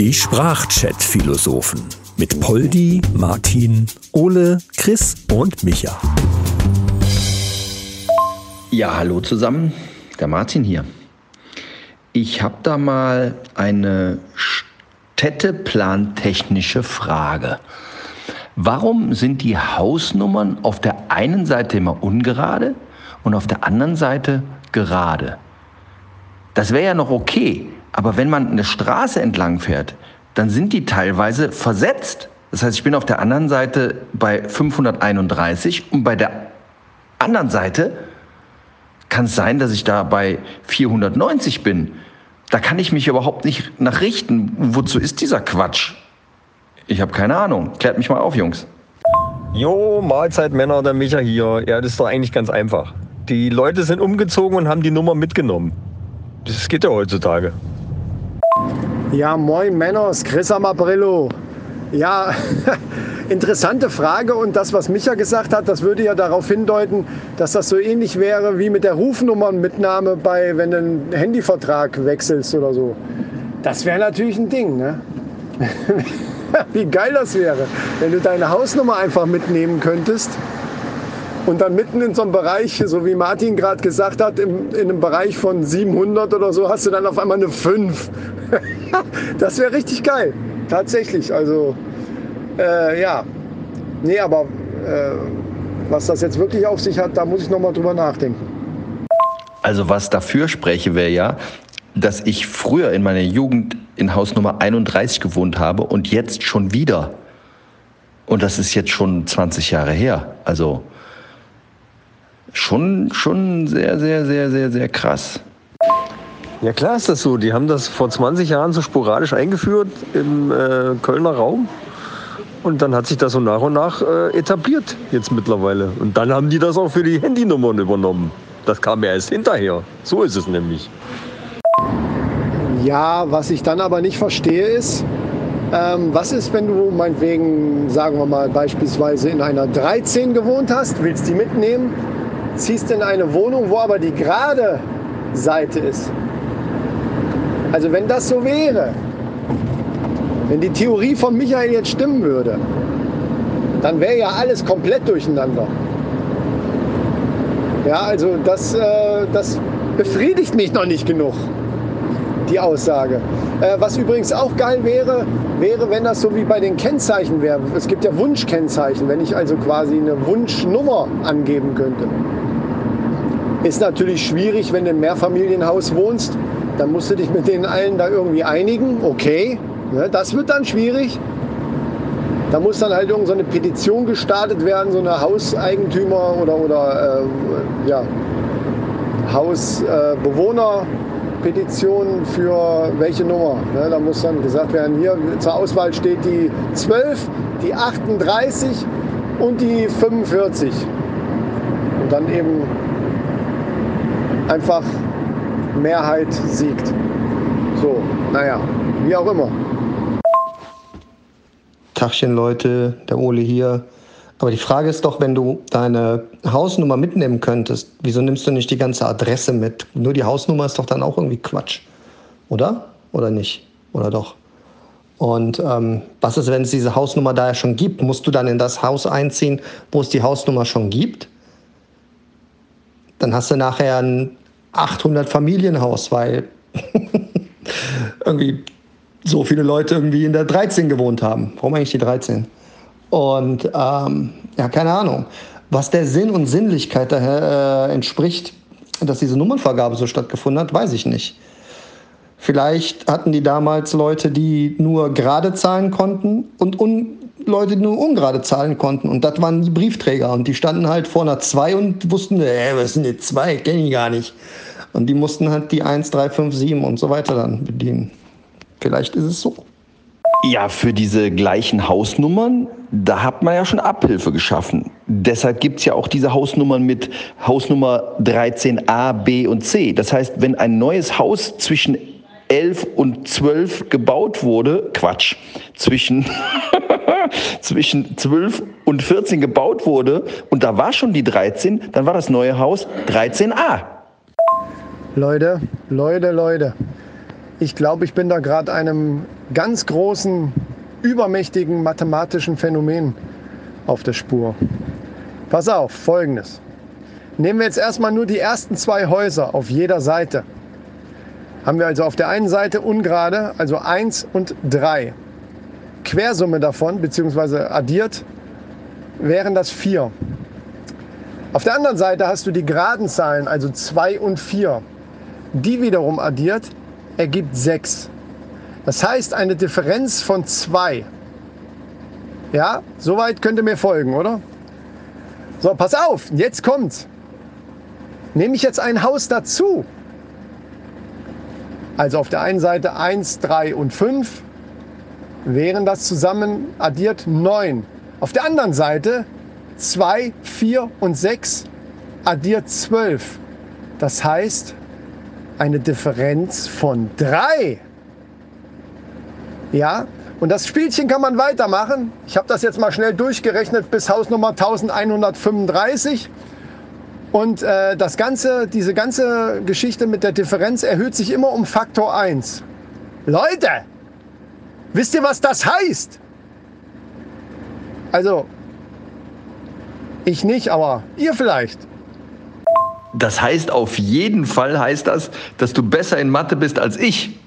Die Sprachchat-Philosophen mit Poldi, Martin, Ole, Chris und Micha. Ja, hallo zusammen, der Martin hier. Ich habe da mal eine städteplantechnische Frage. Warum sind die Hausnummern auf der einen Seite immer ungerade und auf der anderen Seite gerade? Das wäre ja noch okay, aber wenn man eine Straße entlang fährt, dann sind die teilweise versetzt. Das heißt, ich bin auf der anderen Seite bei 531 und bei der anderen Seite kann es sein, dass ich da bei 490 bin. Da kann ich mich überhaupt nicht nachrichten. Wozu ist dieser Quatsch? Ich habe keine Ahnung. Klärt mich mal auf, Jungs. Jo, Mahlzeit Männer, der Micha hier. Ja, das ist doch eigentlich ganz einfach. Die Leute sind umgezogen und haben die Nummer mitgenommen. Das geht ja heutzutage. Ja, moin Männers, Chris am Aprillo. Ja, interessante Frage und das, was Micha gesagt hat, das würde ja darauf hindeuten, dass das so ähnlich wäre wie mit der Rufnummernmitnahme bei, wenn du einen Handyvertrag wechselst oder so. Das wäre natürlich ein Ding, ne? Wie geil das wäre, wenn du deine Hausnummer einfach mitnehmen könntest und dann mitten in so einem Bereich, so wie Martin gerade gesagt hat, im, in einem Bereich von 700 oder so, hast du dann auf einmal eine 5. das wäre richtig geil, tatsächlich. Also, äh, ja. Nee, aber äh, was das jetzt wirklich auf sich hat, da muss ich nochmal drüber nachdenken. Also was dafür spreche, wäre ja, dass ich früher in meiner Jugend in Haus Nummer 31 gewohnt habe und jetzt schon wieder. Und das ist jetzt schon 20 Jahre her. Also schon, schon sehr, sehr, sehr, sehr, sehr krass. Ja klar ist das so. Die haben das vor 20 Jahren so sporadisch eingeführt im äh, Kölner Raum. Und dann hat sich das so nach und nach äh, etabliert jetzt mittlerweile. Und dann haben die das auch für die Handynummern übernommen. Das kam ja erst hinterher. So ist es nämlich. Ja, was ich dann aber nicht verstehe ist, ähm, was ist, wenn du meinetwegen, sagen wir mal, beispielsweise in einer 13 gewohnt hast, willst die mitnehmen, ziehst in eine Wohnung, wo aber die gerade Seite ist. Also wenn das so wäre, wenn die Theorie von Michael jetzt stimmen würde, dann wäre ja alles komplett durcheinander. Ja, also das, äh, das befriedigt mich noch nicht genug, die Aussage. Äh, was übrigens auch geil wäre, wäre, wenn das so wie bei den Kennzeichen wäre. Es gibt ja Wunschkennzeichen, wenn ich also quasi eine Wunschnummer angeben könnte. Ist natürlich schwierig, wenn du im Mehrfamilienhaus wohnst. Dann musst du dich mit denen allen da irgendwie einigen. Okay, ne, das wird dann schwierig. Da muss dann halt irgendeine so Petition gestartet werden, so eine Hauseigentümer oder, oder äh, ja, Hausbewohner-Petition für welche Nummer. Ne, da muss dann gesagt werden, hier zur Auswahl steht die 12, die 38 und die 45. Und dann eben einfach Mehrheit siegt. So, naja, wie auch immer. Tachchen Leute, der Ole hier. Aber die Frage ist doch, wenn du deine Hausnummer mitnehmen könntest, wieso nimmst du nicht die ganze Adresse mit? Nur die Hausnummer ist doch dann auch irgendwie Quatsch. Oder? Oder nicht? Oder doch? Und ähm, was ist, wenn es diese Hausnummer da ja schon gibt? Musst du dann in das Haus einziehen, wo es die Hausnummer schon gibt? Dann hast du nachher ein 800 Familienhaus, weil irgendwie so viele Leute irgendwie in der 13 gewohnt haben. Warum eigentlich die 13? Und ähm, ja, keine Ahnung, was der Sinn und Sinnlichkeit daher äh, entspricht, dass diese Nummernvergabe so stattgefunden hat, weiß ich nicht. Vielleicht hatten die damals Leute, die nur gerade zahlen konnten und un Leute, die nur ungerade zahlen konnten. Und das waren die Briefträger. Und die standen halt vor einer 2 und wussten, äh, was sind die 2? Kenne ich gar nicht. Und die mussten halt die 1, 3, 5, 7 und so weiter dann bedienen. Vielleicht ist es so. Ja, für diese gleichen Hausnummern, da hat man ja schon Abhilfe geschaffen. Deshalb gibt es ja auch diese Hausnummern mit Hausnummer 13a, b und c. Das heißt, wenn ein neues Haus zwischen 11 und 12 gebaut wurde, Quatsch, zwischen, zwischen 12 und 14 gebaut wurde und da war schon die 13, dann war das neue Haus 13a. Leute, Leute, Leute. Ich glaube, ich bin da gerade einem ganz großen, übermächtigen mathematischen Phänomen auf der Spur. Pass auf, folgendes. Nehmen wir jetzt erstmal nur die ersten zwei Häuser auf jeder Seite. Haben wir also auf der einen Seite ungerade, also 1 und 3. Quersumme davon, beziehungsweise addiert, wären das 4. Auf der anderen Seite hast du die geraden Zahlen, also 2 und 4. Die wiederum addiert, ergibt 6. Das heißt eine Differenz von 2. Ja, soweit könnt ihr mir folgen, oder? So, pass auf, jetzt kommt's. Nehme ich jetzt ein Haus dazu, also auf der einen Seite 1, 3 und 5, wären das zusammen addiert 9. Auf der anderen Seite 2, 4 und 6 addiert 12. Das heißt eine Differenz von 3. Ja, und das Spielchen kann man weitermachen. Ich habe das jetzt mal schnell durchgerechnet bis Hausnummer 1135. Und äh, das ganze, diese ganze Geschichte mit der Differenz erhöht sich immer um Faktor 1. Leute, wisst ihr, was das heißt? Also, ich nicht, aber ihr vielleicht. Das heißt, auf jeden Fall heißt das, dass du besser in Mathe bist als ich.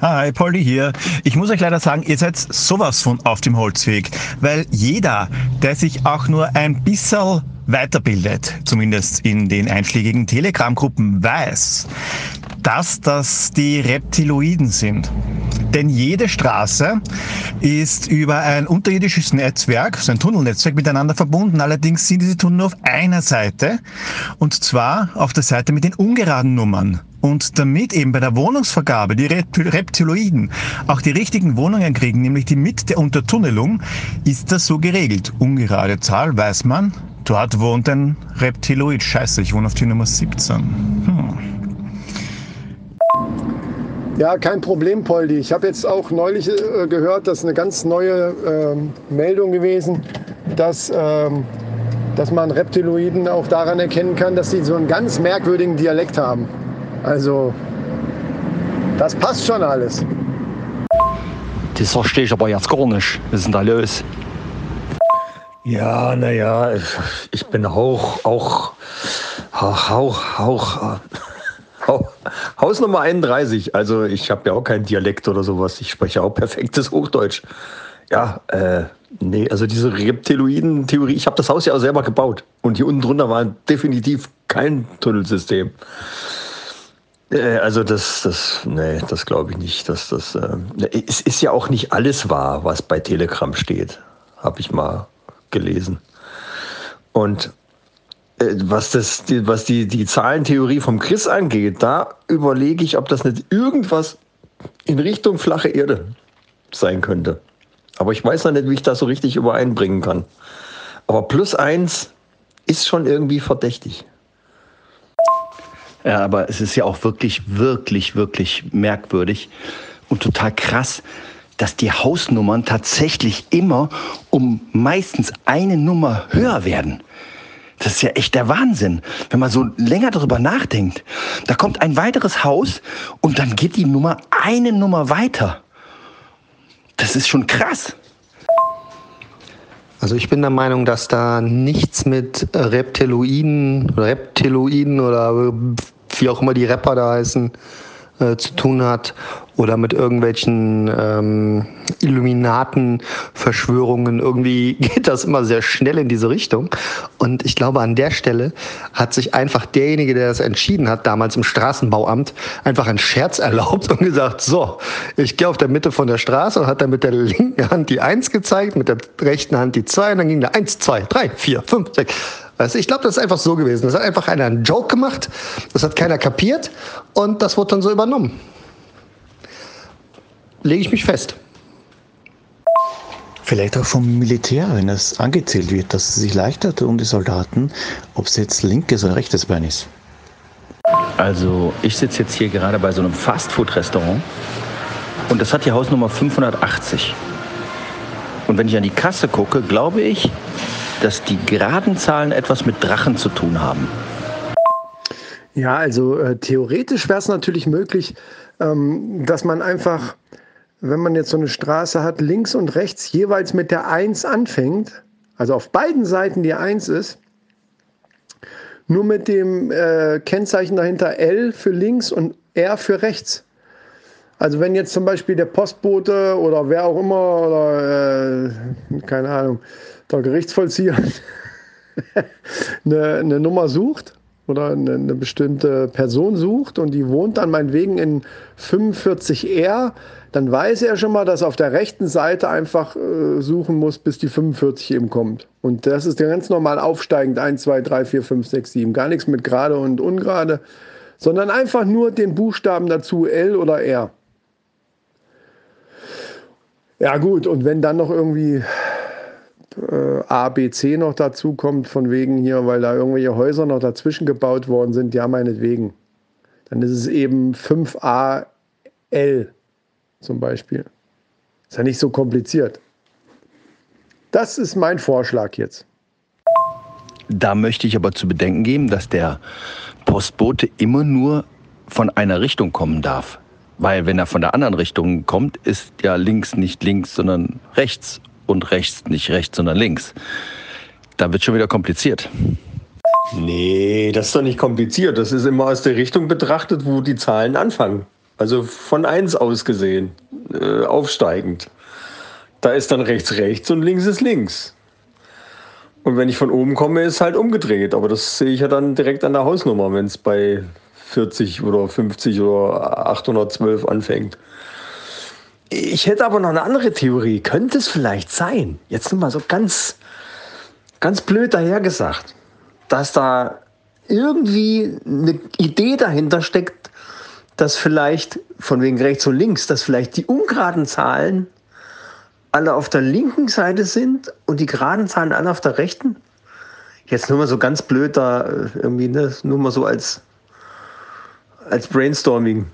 Hi, Polly hier. Ich muss euch leider sagen, ihr seid sowas von auf dem Holzweg, weil jeder, der sich auch nur ein bisschen weiterbildet, zumindest in den einschlägigen Telegram-Gruppen, weiß, dass das die Reptiloiden sind. Denn jede Straße ist über ein unterirdisches Netzwerk, so ein Tunnelnetzwerk miteinander verbunden. Allerdings sind diese Tunnel auf einer Seite und zwar auf der Seite mit den ungeraden Nummern. Und damit eben bei der Wohnungsvergabe die Reptiloiden auch die richtigen Wohnungen kriegen, nämlich die mit der Untertunnelung, ist das so geregelt. Ungerade Zahl weiß man, dort wohnt ein Reptiloid. Scheiße, ich wohne auf die Nummer 17. Hm. Ja, kein Problem, Poldi. Ich habe jetzt auch neulich äh, gehört, dass eine ganz neue äh, Meldung gewesen, dass, äh, dass man Reptiloiden auch daran erkennen kann, dass sie so einen ganz merkwürdigen Dialekt haben. Also, das passt schon alles. Das verstehe ich aber jetzt gar nicht. Was ist denn da los? Ja, naja, ich bin auch, auch, auch, auch, Haus Nummer 31. Also ich habe ja auch keinen Dialekt oder sowas. Ich spreche auch perfektes Hochdeutsch. Ja, äh, nee, also diese Reptiloiden-Theorie, ich habe das Haus ja auch selber gebaut. Und hier unten drunter war definitiv kein Tunnelsystem. Äh, also das, das, nee, das glaube ich nicht. Dass das, äh, es ist ja auch nicht alles wahr, was bei Telegram steht, habe ich mal gelesen. Und äh, was, das, die, was die, die Zahlentheorie vom Chris angeht, da überlege ich, ob das nicht irgendwas in Richtung flache Erde sein könnte. Aber ich weiß noch nicht, wie ich das so richtig übereinbringen kann. Aber plus eins ist schon irgendwie verdächtig. Ja, aber es ist ja auch wirklich, wirklich, wirklich merkwürdig und total krass, dass die Hausnummern tatsächlich immer um meistens eine Nummer höher werden. Das ist ja echt der Wahnsinn, wenn man so länger darüber nachdenkt. Da kommt ein weiteres Haus und dann geht die Nummer eine Nummer weiter. Das ist schon krass. Also ich bin der Meinung, dass da nichts mit Reptiloiden oder Reptiloiden oder wie auch immer die Rapper da heißen, äh, zu tun hat oder mit irgendwelchen ähm, Illuminaten-Verschwörungen. Irgendwie geht das immer sehr schnell in diese Richtung. Und ich glaube, an der Stelle hat sich einfach derjenige, der das entschieden hat, damals im Straßenbauamt, einfach einen Scherz erlaubt und gesagt, so, ich gehe auf der Mitte von der Straße und hat dann mit der linken Hand die Eins gezeigt, mit der rechten Hand die Zwei und dann ging da Eins, Zwei, Drei, Vier, Fünf, Sechs. Weißt du, ich glaube, das ist einfach so gewesen. Das hat einfach einer einen Joke gemacht, das hat keiner kapiert und das wurde dann so übernommen. Lege ich mich fest. Vielleicht auch vom Militär, wenn es angezählt wird, dass es sich leichter tun, die Soldaten, ob es jetzt linkes oder rechtes Bein ist. Also ich sitze jetzt hier gerade bei so einem Fastfood-Restaurant und das hat die Hausnummer 580. Und wenn ich an die Kasse gucke, glaube ich, dass die geraden Zahlen etwas mit Drachen zu tun haben. Ja, also äh, theoretisch wäre es natürlich möglich, ähm, dass man einfach, wenn man jetzt so eine Straße hat, links und rechts jeweils mit der 1 anfängt, also auf beiden Seiten die 1 ist, nur mit dem äh, Kennzeichen dahinter L für links und R für rechts. Also wenn jetzt zum Beispiel der Postbote oder wer auch immer oder äh, keine Ahnung, der Gerichtsvollzieher eine, eine Nummer sucht oder eine, eine, bestimmte Person sucht und die wohnt dann meinetwegen in 45R, dann weiß er schon mal, dass er auf der rechten Seite einfach äh, suchen muss, bis die 45 eben kommt. Und das ist ganz normal aufsteigend 1, 2, 3, 4, 5, 6, 7. Gar nichts mit gerade und ungerade, sondern einfach nur den Buchstaben dazu L oder R. Ja gut, und wenn dann noch irgendwie äh, A, B, C noch dazu kommt, von wegen hier, weil da irgendwelche Häuser noch dazwischen gebaut worden sind, ja, meinetwegen. Dann ist es eben 5A L zum Beispiel. Ist ja nicht so kompliziert. Das ist mein Vorschlag jetzt. Da möchte ich aber zu bedenken geben, dass der Postbote immer nur von einer Richtung kommen darf. Weil wenn er von der anderen Richtung kommt, ist ja links nicht links, sondern rechts und rechts nicht rechts, sondern links. Da wird schon wieder kompliziert. Nee, das ist doch nicht kompliziert. Das ist immer aus der Richtung betrachtet, wo die Zahlen anfangen. Also von 1 aus gesehen, äh, aufsteigend. Da ist dann rechts rechts und links ist links. Und wenn ich von oben komme, ist halt umgedreht. Aber das sehe ich ja dann direkt an der Hausnummer, wenn es bei 40 oder 50 oder 812 anfängt. Ich hätte aber noch eine andere Theorie. Könnte es vielleicht sein, jetzt nur mal so ganz, ganz blöd dahergesagt, dass da irgendwie eine Idee dahinter steckt, dass vielleicht von wegen rechts und links, dass vielleicht die ungeraden Zahlen alle auf der linken Seite sind und die geraden Zahlen alle auf der rechten? Jetzt nur mal so ganz blöd da äh, irgendwie, ne? nur mal so als, als Brainstorming.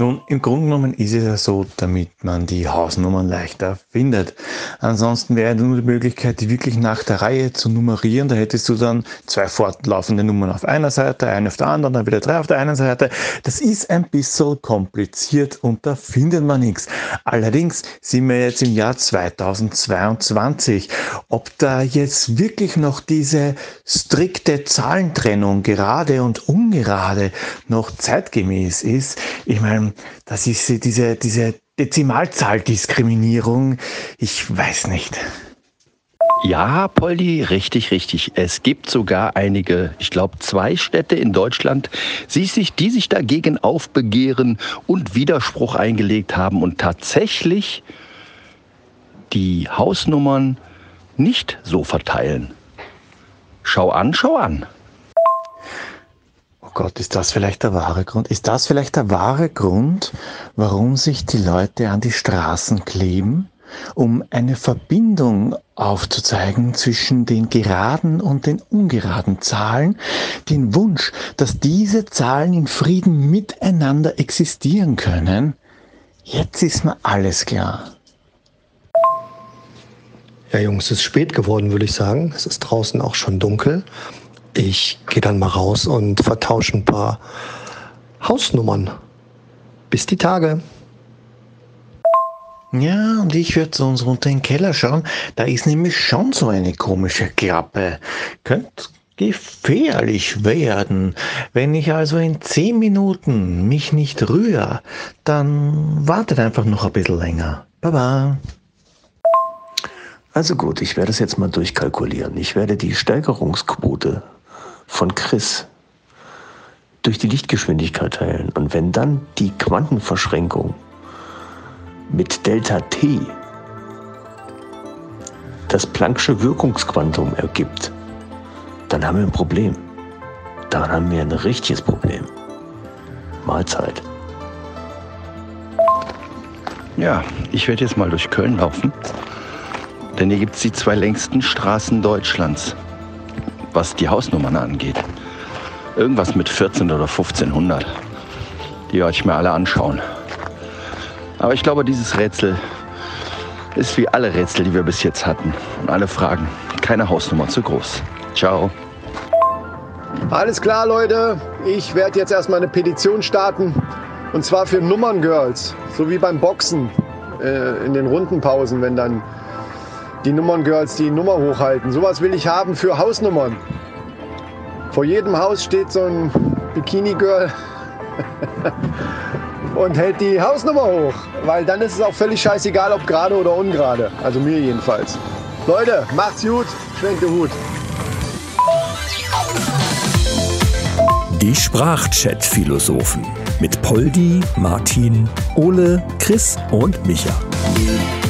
Nun, im Grunde genommen ist es ja so, damit man die Hausnummern leichter findet. Ansonsten wäre nur die Möglichkeit, die wirklich nach der Reihe zu nummerieren. Da hättest du dann zwei fortlaufende Nummern auf einer Seite, eine auf der anderen, dann wieder drei auf der einen Seite. Das ist ein bisschen kompliziert und da findet man nichts. Allerdings sind wir jetzt im Jahr 2022. Ob da jetzt wirklich noch diese strikte Zahlentrennung gerade und ungerade noch zeitgemäß ist, ich meine, das ist diese, diese Dezimalzahldiskriminierung. Ich weiß nicht. Ja, Poldi, richtig, richtig. Es gibt sogar einige, ich glaube zwei Städte in Deutschland, die sich, die sich dagegen aufbegehren und Widerspruch eingelegt haben und tatsächlich die Hausnummern nicht so verteilen. Schau an, schau an. Oh Gott, ist das vielleicht der wahre Grund? Ist das vielleicht der wahre Grund, warum sich die Leute an die Straßen kleben? Um eine Verbindung aufzuzeigen zwischen den geraden und den ungeraden Zahlen, den Wunsch, dass diese Zahlen in Frieden miteinander existieren können. Jetzt ist mir alles klar. Ja, Jungs, es ist spät geworden, würde ich sagen. Es ist draußen auch schon dunkel. Ich gehe dann mal raus und vertausche ein paar Hausnummern. Bis die Tage. Ja, und ich würde zu uns runter in den Keller schauen. Da ist nämlich schon so eine komische Klappe. Könnte gefährlich werden. Wenn ich also in zehn Minuten mich nicht rühre, dann wartet einfach noch ein bisschen länger. Baba. Also gut, ich werde es jetzt mal durchkalkulieren. Ich werde die Steigerungsquote von Chris durch die Lichtgeschwindigkeit teilen. Und wenn dann die Quantenverschränkung mit Delta T das Planck'sche Wirkungsquantum ergibt, dann haben wir ein Problem. Dann haben wir ein richtiges Problem. Mahlzeit. Ja, ich werde jetzt mal durch Köln laufen, denn hier gibt es die zwei längsten Straßen Deutschlands was die Hausnummern angeht. Irgendwas mit 14 oder 1500. Die werde ich mir alle anschauen. Aber ich glaube, dieses Rätsel ist wie alle Rätsel, die wir bis jetzt hatten. Und alle Fragen. Keine Hausnummer zu groß. Ciao. Alles klar, Leute. Ich werde jetzt erstmal eine Petition starten. Und zwar für Nummerngirls. So wie beim Boxen. Äh, in den Rundenpausen, wenn dann die Nummerngirls die Nummer hochhalten. Sowas will ich haben für Hausnummern. Vor jedem Haus steht so ein Bikini-Girl und hält die Hausnummer hoch. Weil dann ist es auch völlig scheißegal, ob gerade oder ungerade. Also mir jedenfalls. Leute, macht's gut. Schwenkt den Hut. Die Sprachchat-Philosophen mit Poldi, Martin, Ole, Chris und Micha.